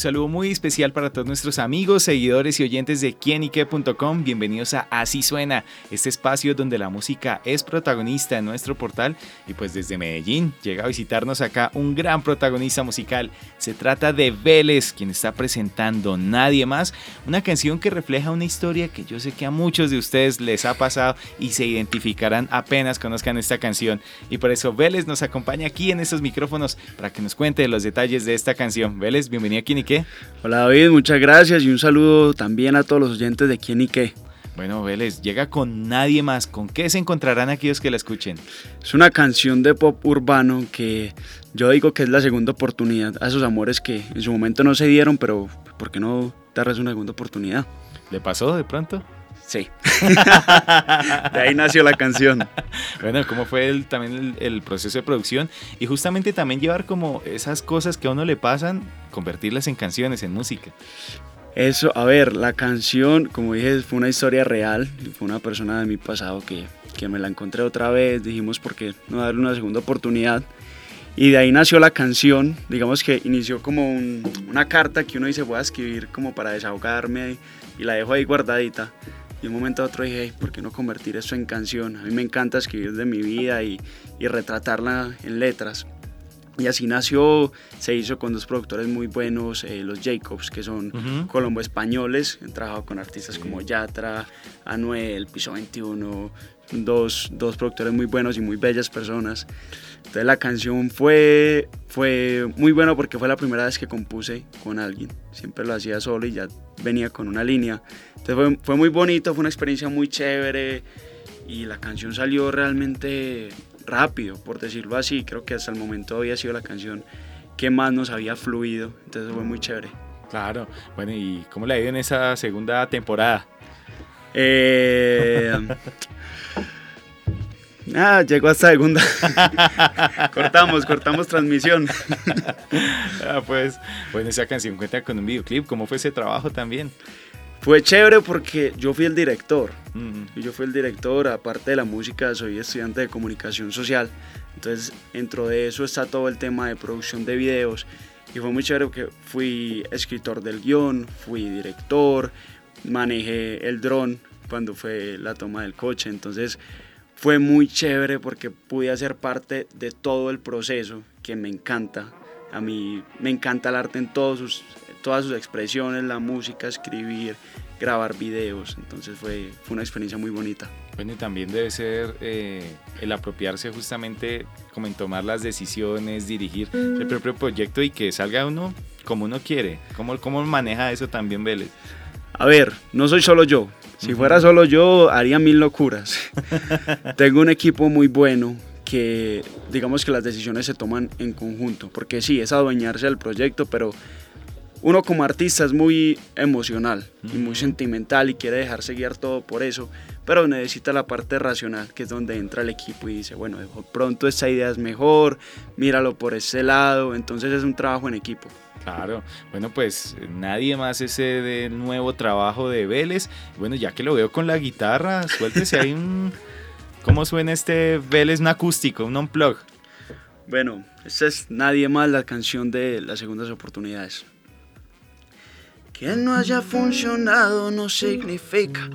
Saludo muy especial para todos nuestros amigos, seguidores y oyentes de quienique.com. Bienvenidos a Así Suena, este espacio donde la música es protagonista en nuestro portal. Y pues desde Medellín llega a visitarnos acá un gran protagonista musical. Se trata de Vélez, quien está presentando Nadie más, una canción que refleja una historia que yo sé que a muchos de ustedes les ha pasado y se identificarán apenas conozcan esta canción. Y por eso Vélez nos acompaña aquí en estos micrófonos para que nos cuente los detalles de esta canción. Vélez, bienvenido a Quienique. Hola David, muchas gracias y un saludo también a todos los oyentes de Quién y qué. Bueno, Vélez, llega con nadie más. ¿Con qué se encontrarán aquellos que la escuchen? Es una canción de pop urbano que yo digo que es la segunda oportunidad a esos amores que en su momento no se dieron, pero ¿por qué no darles una segunda oportunidad? ¿Le pasó de pronto? Sí. de ahí nació la canción. Bueno, ¿cómo fue el, también el, proceso de producción? Y justamente también llevar como esas cosas que a uno le pasan, convertirlas en canciones, en música. Eso, a ver, la canción, como dije, fue una historia real. Fue una persona de mi pasado que, que me la encontré otra vez. Dijimos, ¿por qué no darle una segunda oportunidad? Y de ahí nació la canción, digamos que inició como una carta que uno dice voy a escribir como para desahogarme y la dejo ahí guardadita. Y un momento a otro dije, ¿por qué no convertir eso en canción? A mí me encanta escribir de mi vida y, y retratarla en letras. Y así nació, se hizo con dos productores muy buenos, eh, los Jacobs, que son colombo españoles, han trabajado con artistas como Yatra, Anuel, Piso 21, dos, dos productores muy buenos y muy bellas personas. Entonces la canción fue, fue muy buena porque fue la primera vez que compuse con alguien. Siempre lo hacía solo y ya venía con una línea. Entonces fue, fue muy bonito, fue una experiencia muy chévere y la canción salió realmente rápido, por decirlo así. Creo que hasta el momento había sido la canción que más nos había fluido. Entonces fue muy chévere. Claro. Bueno, ¿y cómo le ha ido en esa segunda temporada? Eh, Ah, llegó hasta segunda. cortamos, cortamos transmisión. ah, pues, bueno, esa canción cuenta con un videoclip. ¿Cómo fue ese trabajo también? Fue chévere porque yo fui el director. y yo fui el director, aparte de la música, soy estudiante de comunicación social. Entonces, dentro de eso está todo el tema de producción de videos. Y fue muy chévere porque fui escritor del guion, fui director, manejé el dron cuando fue la toma del coche. Entonces, fue muy chévere porque pude hacer parte de todo el proceso que me encanta. A mí me encanta el arte en todos sus, todas sus expresiones, la música, escribir, grabar videos. Entonces fue, fue una experiencia muy bonita. Bueno, y también debe ser eh, el apropiarse justamente como en tomar las decisiones, dirigir el propio proyecto y que salga uno como uno quiere. ¿Cómo, cómo maneja eso también Vélez? A ver, no soy solo yo, si fuera solo yo, haría mil locuras. Tengo un equipo muy bueno que digamos que las decisiones se toman en conjunto, porque sí, es adueñarse del proyecto, pero uno como artista es muy emocional y muy sentimental y quiere dejarse guiar todo por eso, pero necesita la parte racional, que es donde entra el equipo y dice, bueno, pronto esta idea es mejor, míralo por ese lado, entonces es un trabajo en equipo. Claro, bueno, pues nadie más ese del nuevo trabajo de Vélez. Bueno, ya que lo veo con la guitarra, suéltese ahí un. ¿Cómo suena este Vélez, un acústico, un unplug? Bueno, esta es Nadie más la canción de las segundas oportunidades. Que no haya funcionado no significa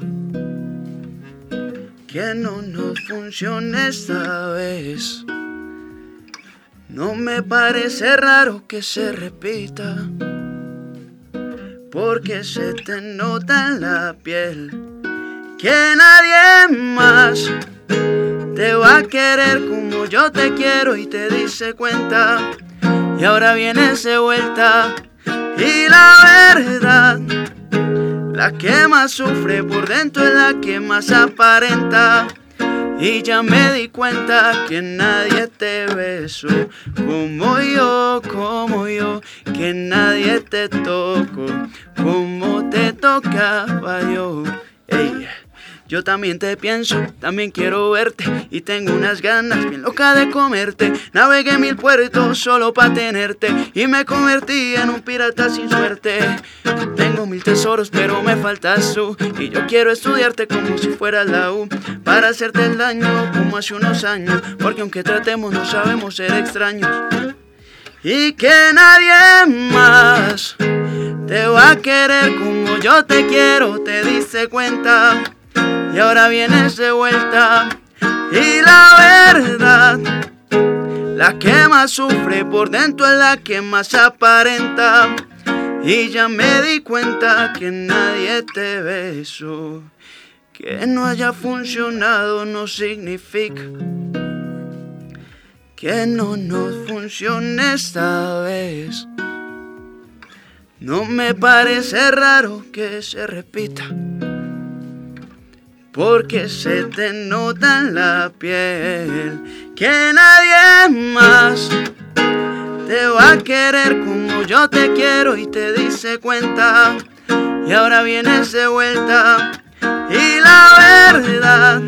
que no nos funcione esta vez. No me parece raro que se repita, porque se te nota en la piel que nadie más te va a querer como yo te quiero y te dice cuenta. Y ahora vienes de vuelta y la verdad, la que más sufre por dentro es la que más aparenta. Y ya me di cuenta que nadie te besó como yo, como yo, que nadie te tocó como te tocaba yo. Yo también te pienso, también quiero verte y tengo unas ganas bien locas de comerte. Navegué mil puertos solo para tenerte y me convertí en un pirata sin suerte. Tengo mil tesoros, pero me faltas tú y yo quiero estudiarte como si fuera la U para hacerte el daño como hace unos años, porque aunque tratemos no sabemos ser extraños y que nadie más te va a querer como yo te quiero, te diste cuenta y ahora vienes de vuelta. Y la verdad la que más sufre por dentro es la que más aparenta. Y ya me di cuenta que nadie te besó que no haya funcionado no significa que no nos funcione esta vez. No me parece raro que se repita, porque se te nota en la piel que nadie más te va a querer como yo te quiero y te dice cuenta. Y ahora vienes de vuelta y la verdad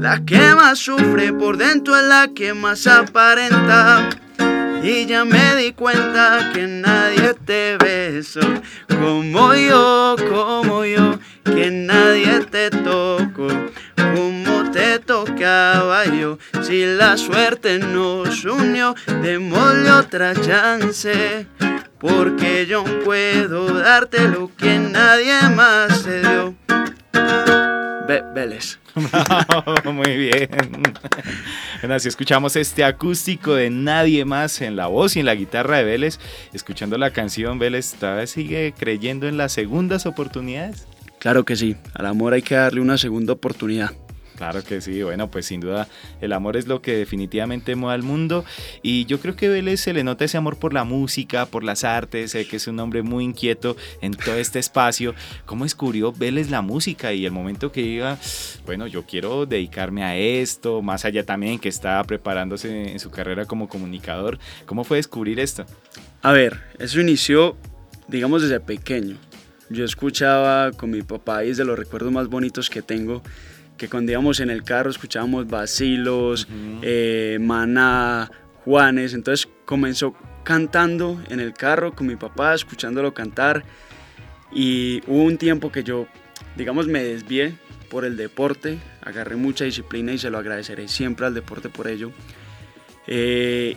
la que más sufre por dentro es la que más aparenta. Y ya me di cuenta que nadie te besó como yo, como yo, que nadie te tocó como te tocaba yo. Si la suerte nos unió, démosle otra chance. Porque yo puedo darte lo que nadie más te dio. Vélez. Muy bien. Bueno, así escuchamos este acústico de nadie más en la voz y en la guitarra de Vélez. Escuchando la canción, Vélez todavía sigue creyendo en las segundas oportunidades. Claro que sí, al amor hay que darle una segunda oportunidad. Claro que sí, bueno, pues sin duda el amor es lo que definitivamente mueve al mundo y yo creo que Vélez se le nota ese amor por la música, por las artes, sé que es un hombre muy inquieto en todo este espacio. ¿Cómo descubrió Vélez la música y el momento que diga, bueno, yo quiero dedicarme a esto, más allá también que está preparándose en su carrera como comunicador? ¿Cómo fue descubrir esto? A ver, eso inició, digamos, desde pequeño. Yo escuchaba con mi papá y es de los recuerdos más bonitos que tengo que cuando íbamos en el carro escuchábamos Basilos, eh, Maná, Juanes, entonces comenzó cantando en el carro con mi papá, escuchándolo cantar. Y hubo un tiempo que yo, digamos, me desvié por el deporte, agarré mucha disciplina y se lo agradeceré siempre al deporte por ello. Eh,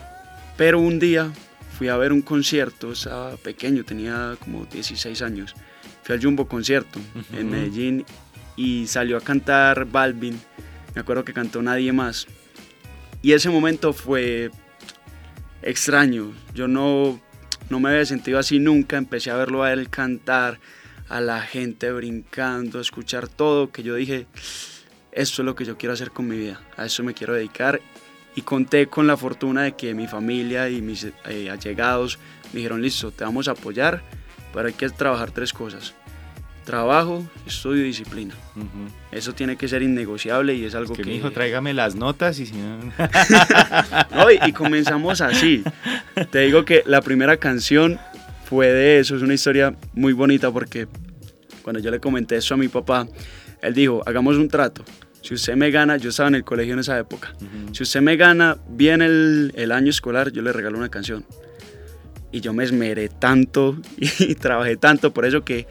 pero un día fui a ver un concierto, estaba pequeño, tenía como 16 años. Fui al Jumbo Concierto en Medellín y salió a cantar Balvin. Me acuerdo que cantó Nadie más. Y ese momento fue extraño. Yo no, no me había sentido así nunca. Empecé a verlo a él cantar, a la gente brincando, a escuchar todo, que yo dije, esto es lo que yo quiero hacer con mi vida. A eso me quiero dedicar. Y conté con la fortuna de que mi familia y mis eh, allegados me dijeron, listo, te vamos a apoyar, pero hay que trabajar tres cosas trabajo, estudio y disciplina. Eso tiene que ser innegociable y es algo que... Mi hijo, tráigame las notas y si no... y, comenzamos así. Te digo que la primera canción fue de eso, es una historia muy bonita porque cuando yo le comenté eso a mi papá, él dijo, hagamos un trato. Si usted me gana, yo estaba en el colegio en esa época, si usted me gana bien el, el año escolar, yo le regalo una canción. Y yo me esmeré tanto y trabajé tanto por eso que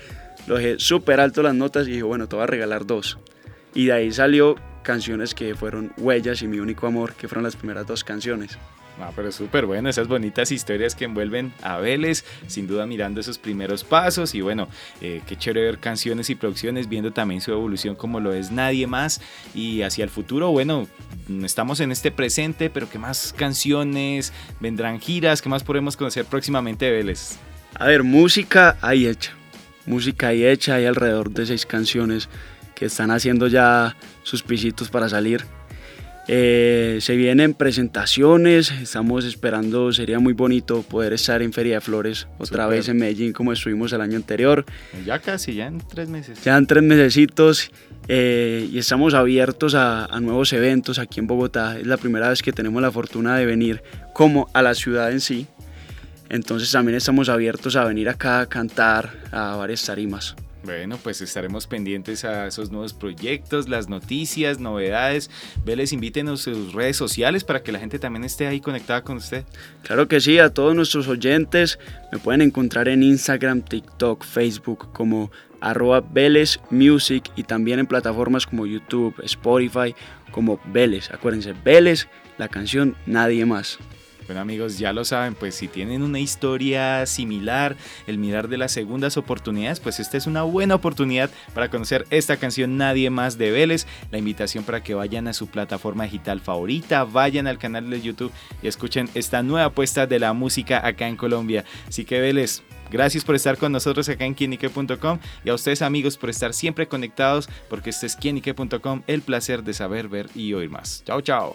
lo dejé súper alto las notas y dije, bueno, te voy a regalar dos. Y de ahí salió canciones que fueron Huellas y Mi Único Amor, que fueron las primeras dos canciones. Ah, pero súper bueno, esas bonitas historias que envuelven a Vélez, sin duda mirando esos primeros pasos. Y bueno, eh, qué chévere ver canciones y producciones, viendo también su evolución como lo es nadie más. Y hacia el futuro, bueno, estamos en este presente, pero qué más canciones, vendrán giras, qué más podemos conocer próximamente de Vélez. A ver, música ahí hecha, música ahí hecha, hay alrededor de seis canciones que están haciendo ya sus pisitos para salir. Eh, se vienen presentaciones, estamos esperando, sería muy bonito poder estar en Feria de Flores otra vez en Medellín como estuvimos el año anterior. Ya casi, ya en tres meses. Ya en tres mesecitos eh, y estamos abiertos a, a, nuevos eventos aquí en Bogotá. Es la primera vez que tenemos la fortuna de venir como a la ciudad en sí, entonces también estamos abiertos a venir acá a cantar a varias tarimas. Bueno, pues estaremos pendientes a esos nuevos proyectos, las noticias, novedades. Vélez, invítenos a sus redes sociales para que la gente también esté ahí conectada con usted. Claro que sí, a todos nuestros oyentes me pueden encontrar en Instagram, TikTok, Facebook como arroba Vélez Music y también en plataformas como YouTube, Spotify, como Vélez. Acuérdense, Vélez, la canción Nadie más. Bueno amigos, ya lo saben, pues si tienen una historia similar, el mirar de las segundas oportunidades, pues esta es una buena oportunidad para conocer esta canción Nadie más de Vélez. La invitación para que vayan a su plataforma digital favorita, vayan al canal de YouTube y escuchen esta nueva apuesta de la música acá en Colombia. Así que Vélez, Gracias por estar con nosotros acá en quienique.com y a ustedes amigos por estar siempre conectados porque este es quienique.com, el placer de saber, ver y oír más. Chao, chao.